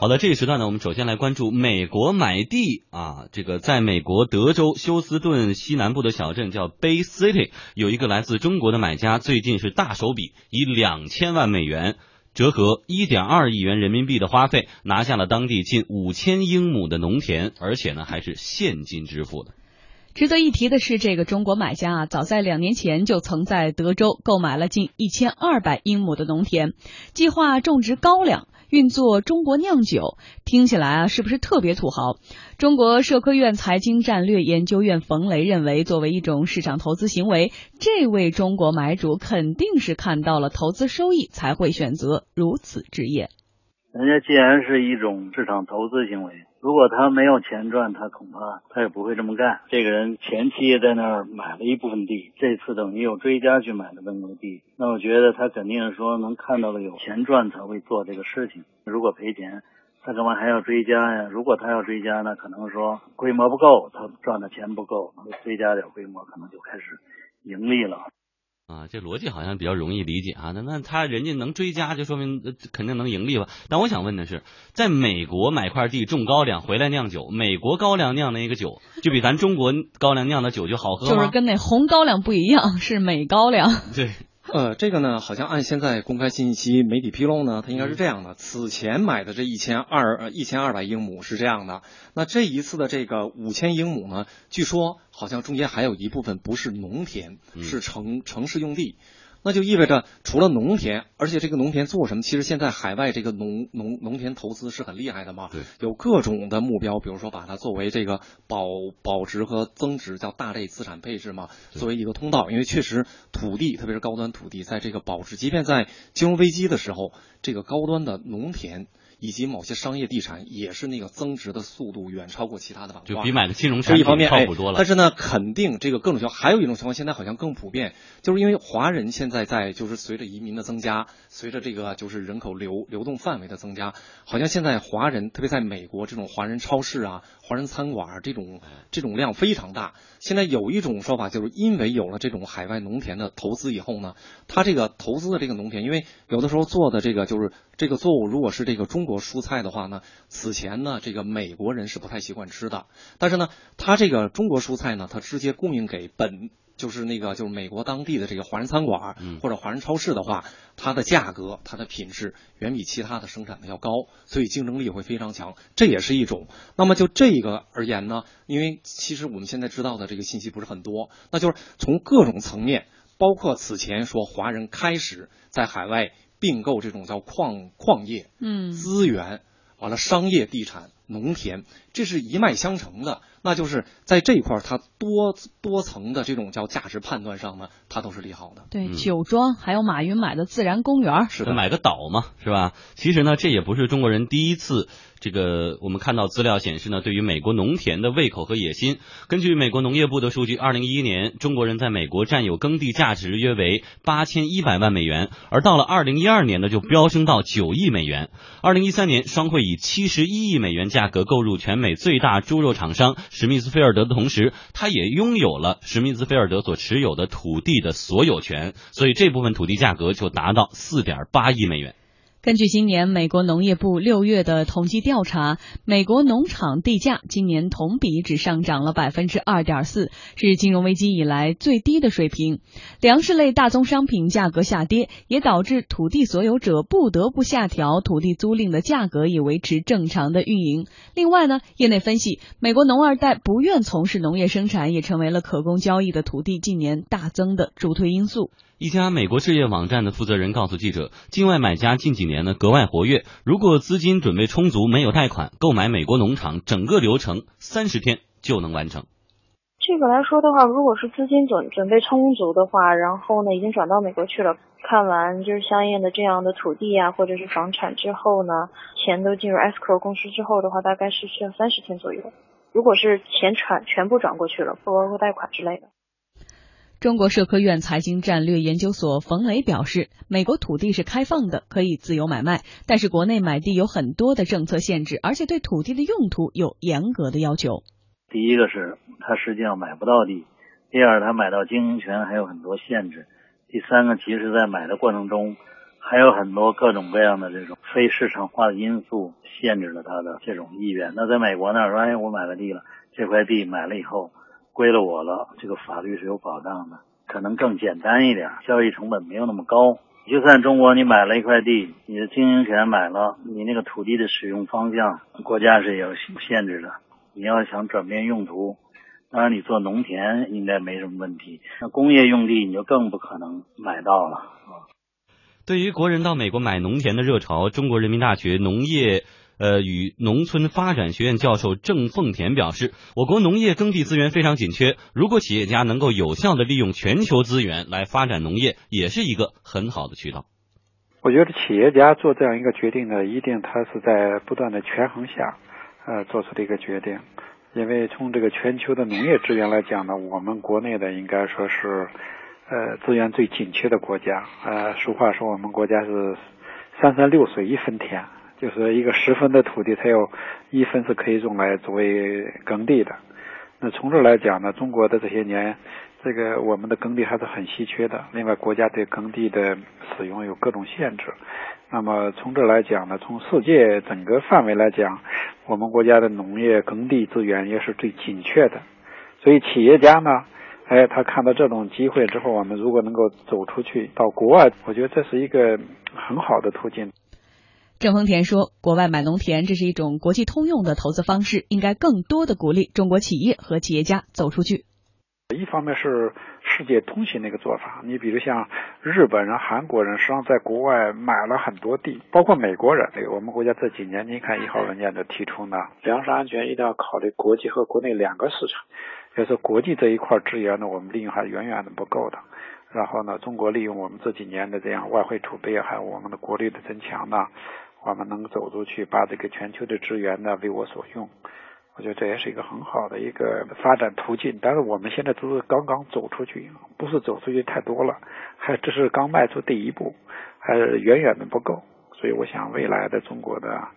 好的，这个时段呢，我们首先来关注美国买地啊，这个在美国德州休斯顿西南部的小镇叫 Bay City，有一个来自中国的买家，最近是大手笔，以两千万美元，折合一点二亿元人民币的花费，拿下了当地近五千英亩的农田，而且呢还是现金支付的。值得一提的是，这个中国买家啊，早在两年前就曾在德州购买了近一千二百英亩的农田，计划种植高粱。运作中国酿酒，听起来啊，是不是特别土豪？中国社科院财经战略研究院冯雷认为，作为一种市场投资行为，这位中国买主肯定是看到了投资收益，才会选择如此置业。人家既然是一种市场投资行为。如果他没有钱赚，他恐怕他也不会这么干。这个人前期也在那儿买了一部分地，这次等于又追加去买了那么多地，那我觉得他肯定是说能看到了有钱赚才会做这个事情。如果赔钱，他干嘛还要追加呀？如果他要追加，那可能说规模不够，他赚的钱不够，追加点规模可能就开始盈利了。啊，这逻辑好像比较容易理解啊。那那他人家能追加，就说明肯定能盈利吧？但我想问的是，在美国买块地种高粱回来酿酒，美国高粱酿的那个酒就比咱中国高粱酿的酒就好喝吗？就是跟那红高粱不一样，是美高粱。对。呃，这个呢，好像按现在公开信息媒体披露呢，它应该是这样的：此前买的这一千二呃一千二百英亩是这样的，那这一次的这个五千英亩呢，据说好像中间还有一部分不是农田，是城城市用地。那就意味着，除了农田，而且这个农田做什么？其实现在海外这个农农农田投资是很厉害的嘛。对，有各种的目标，比如说把它作为这个保保值和增值，叫大类资产配置嘛，作为一个通道。因为确实土地，特别是高端土地，在这个保值，即便在金融危机的时候，这个高端的农田。以及某些商业地产也是那个增值的速度远超过其他的板块，就比买的金融产品靠谱多了。但是呢，肯定这个各种情况，还有一种情况，现在好像更普遍，就是因为华人现在在就是随着移民的增加，随着这个就是人口流流动范围的增加，好像现在华人特别在美国这种华人超市啊、华人餐馆这种这种量非常大。现在有一种说法，就是因为有了这种海外农田的投资以后呢，他这个投资的这个农田，因为有的时候做的这个就是这个作物，如果是这个中。国蔬菜的话呢，此前呢，这个美国人是不太习惯吃的。但是呢，他这个中国蔬菜呢，他直接供应给本就是那个就是美国当地的这个华人餐馆或者华人超市的话，它的价格、它的品质远比其他的生产的要高，所以竞争力会非常强。这也是一种。那么就这个而言呢，因为其实我们现在知道的这个信息不是很多，那就是从各种层面，包括此前说华人开始在海外。并购这种叫矿矿业，嗯，资源，完了商业地产、农田，这是一脉相承的。那就是在这一块儿，它多多层的这种叫价值判断上呢，它都是利好的。对，酒庄还有马云买的自然公园，是的，买个岛嘛，是吧？其实呢，这也不是中国人第一次。这个我们看到资料显示呢，对于美国农田的胃口和野心。根据美国农业部的数据，二零一一年中国人在美国占有耕地价值约为八千一百万美元，而到了二零一二年呢，就飙升到九亿美元。二零一三年，商会以七十一亿美元价价格购入全美最大猪肉厂商史密斯菲尔德的同时，他也拥有了史密斯菲尔德所持有的土地的所有权，所以这部分土地价格就达到四点八亿美元。根据今年美国农业部六月的统计调查，美国农场地价今年同比只上涨了百分之二点四，是金融危机以来最低的水平。粮食类大宗商品价格下跌，也导致土地所有者不得不下调土地租赁的价格，以维持正常的运营。另外呢，业内分析，美国农二代不愿从事农业生产，也成为了可供交易的土地近年大增的助推因素。一家美国置业网站的负责人告诉记者，境外买家近几年呢格外活跃。如果资金准备充足，没有贷款，购买美国农场，整个流程三十天就能完成。这个来说的话，如果是资金准准备充足的话，然后呢已经转到美国去了，看完就是相应的这样的土地啊或者是房产之后呢，钱都进入 escrow 公司之后的话，大概是需要三十天左右。如果是钱转全部转过去了，不包括贷款之类的。中国社科院财经战略研究所冯雷表示，美国土地是开放的，可以自由买卖，但是国内买地有很多的政策限制，而且对土地的用途有严格的要求。第一个是他实际上买不到地，第二他买到经营权还有很多限制，第三个其实在买的过程中，还有很多各种各样的这种非市场化的因素限制了他的这种意愿。那在美国那儿说，哎，我买了地了，这块地买了以后归了我了，这个法律是有保障的，可能更简单一点，交易成本没有那么高。就算中国你买了一块地，你的经营权买了，你那个土地的使用方向，国家是有限制的。你要想转变用途，当然你做农田应该没什么问题，那工业用地你就更不可能买到了。对于国人到美国买农田的热潮，中国人民大学农业呃与农村发展学院教授郑凤田表示，我国农业耕地资源非常紧缺，如果企业家能够有效的利用全球资源来发展农业，也是一个很好的渠道。我觉得企业家做这样一个决定呢，一定他是在不断的权衡下，呃做出的一个决定，因为从这个全球的农业资源来讲呢，我们国内的应该说是。呃，资源最紧缺的国家，呃，俗话说我们国家是三山六水一分田，就是一个十分的土地，才有一分是可以用来作为耕地的。那从这来讲呢，中国的这些年，这个我们的耕地还是很稀缺的。另外，国家对耕地的使用有各种限制。那么从这来讲呢，从世界整个范围来讲，我们国家的农业耕地资源也是最紧缺的。所以企业家呢。哎，他看到这种机会之后，我们如果能够走出去到国外，我觉得这是一个很好的途径。郑丰田说：“国外买农田，这是一种国际通用的投资方式，应该更多的鼓励中国企业和企业家走出去。一方面是世界通行的一个做法，你比如像日本人、韩国人，实际上在国外买了很多地，包括美国人。这个我们国家这几年，您看一号文件就提出呢，粮食安全一定要考虑国际和国内两个市场。”就是国际这一块资源呢，我们利用还远远的不够的。然后呢，中国利用我们这几年的这样外汇储备，还有我们的国力的增强呢，我们能走出去，把这个全球的资源呢为我所用。我觉得这也是一个很好的一个发展途径。但是我们现在都是刚刚走出去，不是走出去太多了，还只是刚迈出第一步，还远远的不够。所以我想，未来的中国的啊，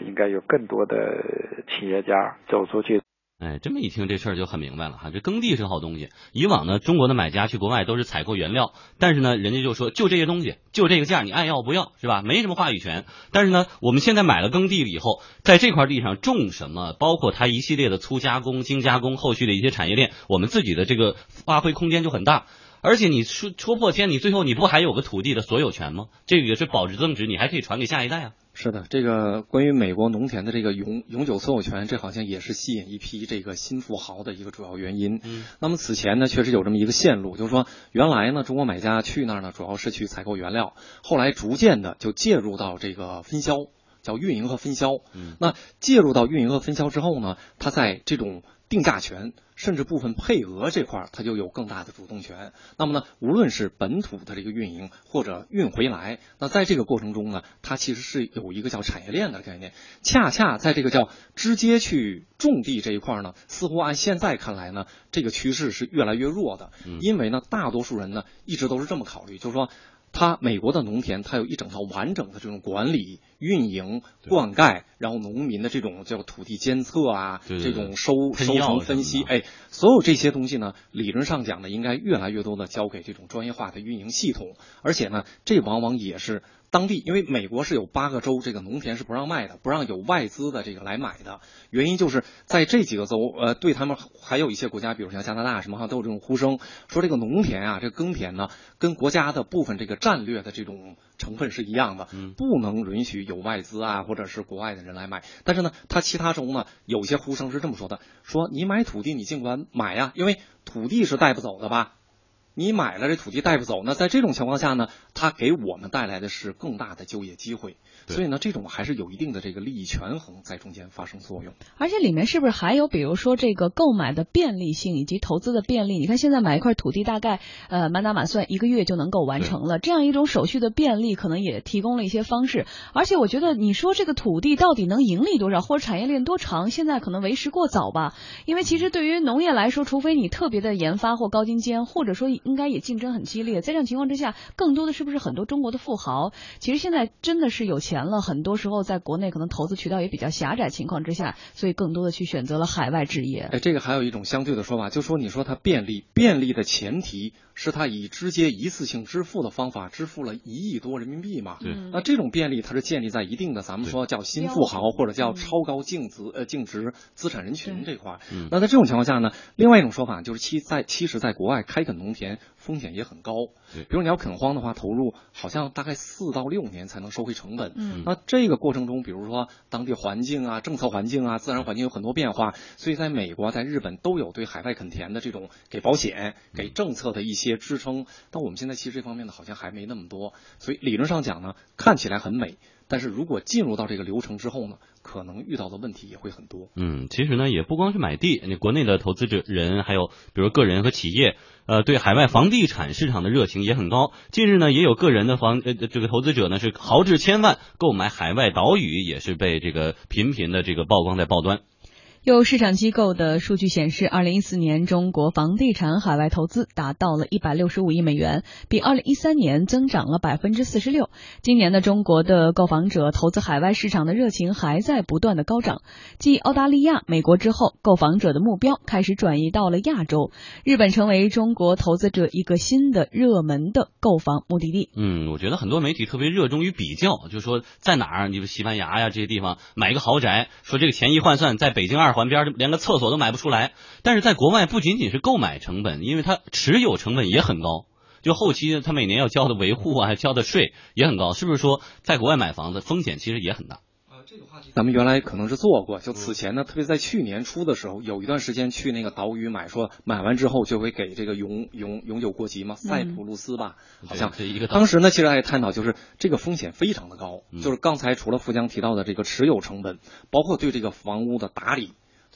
应该有更多的企业家走出去。哎，这么一听这事儿就很明白了哈。这耕地是个好东西。以往呢，中国的买家去国外都是采购原料，但是呢，人家就说就这些东西，就这个价，你爱要不要是吧？没什么话语权。但是呢，我们现在买了耕地以后，在这块地上种什么，包括它一系列的粗加工、精加工，后续的一些产业链，我们自己的这个发挥空间就很大。而且你说戳破天，你最后你不还有个土地的所有权吗？这个也是保值增值，你还可以传给下一代啊。是的，这个关于美国农田的这个永永久所有权，这好像也是吸引一批这个新富豪的一个主要原因。嗯，那么此前呢，确实有这么一个线路，就是说原来呢，中国买家去那儿呢，主要是去采购原料，后来逐渐的就介入到这个分销，叫运营和分销。嗯，那介入到运营和分销之后呢，他在这种定价权。甚至部分配额这块儿，它就有更大的主动权。那么呢，无论是本土的这个运营，或者运回来，那在这个过程中呢，它其实是有一个叫产业链的概念。恰恰在这个叫直接去种地这一块呢，似乎按现在看来呢，这个趋势是越来越弱的。因为呢，大多数人呢一直都是这么考虑，就是说。它美国的农田，它有一整套完整的这种管理、运营、灌溉，然后农民的这种叫土地监测啊，这种收收成分析，哎，所有这些东西呢，理论上讲呢，应该越来越多的交给这种专业化的运营系统，而且呢，这往往也是。当地，因为美国是有八个州，这个农田是不让卖的，不让有外资的这个来买的。原因就是在这几个州，呃，对他们还有一些国家，比如像加拿大什么，哈，都有这种呼声，说这个农田啊，这个耕田呢，跟国家的部分这个战略的这种成分是一样的，不能允许有外资啊，或者是国外的人来买。但是呢，他其他州呢，有些呼声是这么说的：说你买土地，你尽管买呀，因为土地是带不走的吧。你买了这土地带不走，那在这种情况下呢，它给我们带来的是更大的就业机会。所以呢，这种还是有一定的这个利益权衡在中间发生作用。而且里面是不是还有，比如说这个购买的便利性以及投资的便利？你看现在买一块土地，大概呃满打满算一个月就能够完成了，这样一种手续的便利，可能也提供了一些方式。而且我觉得，你说这个土地到底能盈利多少，或者产业链多长，现在可能为时过早吧。因为其实对于农业来说，除非你特别的研发或高精尖，或者说应该也竞争很激烈。在这样情况之下，更多的是不是很多中国的富豪，其实现在真的是有钱了，很多时候在国内可能投资渠道也比较狭窄情况之下，所以更多的去选择了海外置业。哎，这个还有一种相对的说法，就说你说它便利，便利的前提是它以直接一次性支付的方法支付了一亿多人民币嘛？对。那这种便利，它是建立在一定的咱们说叫新富豪或者叫超高净值呃净值资产人群这块。那在这种情况下呢，另外一种说法就是其在其实在国外开垦农田风险也很高。比如你要垦荒的话，投入好像大概四到六年才能收回成本。嗯。那这个过程中，比如说当地环境啊、政策环境啊、自然环境有很多变化，所以在美国、在日本都有对海外垦田的这种给保险、给政策的一些支撑。但我们现在其实这方面呢，好像还没那么多。所以理论上讲呢，看起来很美。但是如果进入到这个流程之后呢，可能遇到的问题也会很多。嗯，其实呢，也不光是买地，你国内的投资者人，还有比如个人和企业，呃，对海外房地产市场的热情也很高。近日呢，也有个人的房呃这个投资者呢是豪掷千万购买海外岛屿，也是被这个频频的这个曝光在报端。有市场机构的数据显示，二零一四年中国房地产海外投资达到了一百六十五亿美元，比二零一三年增长了百分之四十六。今年的中国的购房者投资海外市场的热情还在不断的高涨。继澳大利亚、美国之后，购房者的目标开始转移到了亚洲，日本成为中国投资者一个新的热门的购房目的地。嗯，我觉得很多媒体特别热衷于比较，就说在哪儿，你说西班牙呀这些地方买一个豪宅，说这个钱一换算，在北京二。环边连个厕所都买不出来，但是在国外不仅仅是购买成本，因为它持有成本也很高，就后期他每年要交的维护啊，交的税也很高，是不是说在国外买房子风险其实也很大？呃，这个话题咱们原来可能是做过，就此前呢，特别在去年初的时候，有一段时间去那个岛屿买，说买完之后就会给这个永永永久过籍嘛，塞浦路斯吧，好像是一个。当时呢，其实还探讨就是这个风险非常的高，就是刚才除了富江提到的这个持有成本，包括对这个房屋的打理。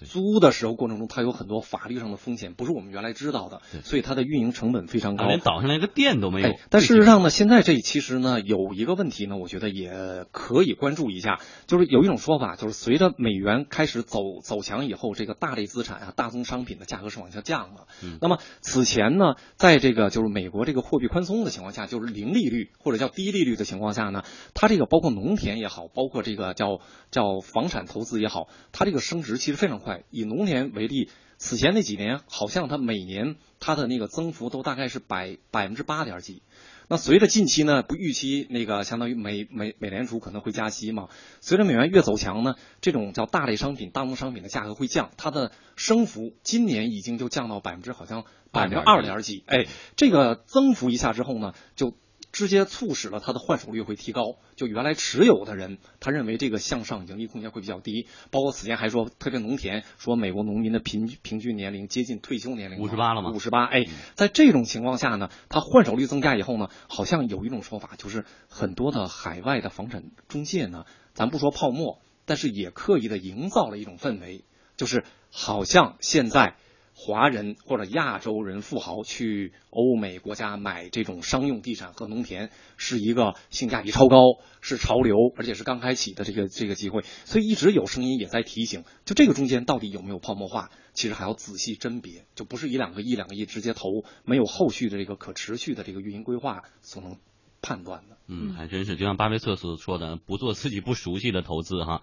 租的时候过程中，它有很多法律上的风险，不是我们原来知道的，所以它的运营成本非常高，连岛上连个店都没有。但事实上呢，现在这其实呢有一个问题呢，我觉得也可以关注一下，就是有一种说法，就是随着美元开始走走强以后，这个大类资产啊、大宗商品的价格是往下降的。嗯。那么此前呢，在这个就是美国这个货币宽松的情况下，就是零利率或者叫低利率的情况下呢，它这个包括农田也好，包括这个叫叫房产投资也好，它这个升值其实非常快。以农田为例，此前那几年好像它每年它的那个增幅都大概是百百分之八点几。那随着近期呢，不预期那个相当于美美美联储可能会加息嘛？随着美元越走强呢，这种叫大类商品、大宗商品的价格会降，它的升幅今年已经就降到百分之好像百分之二点几。哎，这个增幅一下之后呢，就。直接促使了它的换手率会提高，就原来持有的人，他认为这个向上盈利空间会比较低。包括此前还说，特别农田说美国农民的平平均年龄接近退休年龄，五十八了吗？五十八，哎，在这种情况下呢，它换手率增加以后呢，好像有一种说法，就是很多的海外的房产中介呢，咱不说泡沫，但是也刻意的营造了一种氛围，就是好像现在。华人或者亚洲人富豪去欧美国家买这种商用地产和农田，是一个性价比超高，是潮流，而且是刚开启的这个这个机会。所以一直有声音也在提醒，就这个中间到底有没有泡沫化，其实还要仔细甄别，就不是一两个亿、两个亿直接投，没有后续的这个可持续的这个运营规划所能判断的。嗯，还真是，就像巴菲特所说的，不做自己不熟悉的投资哈。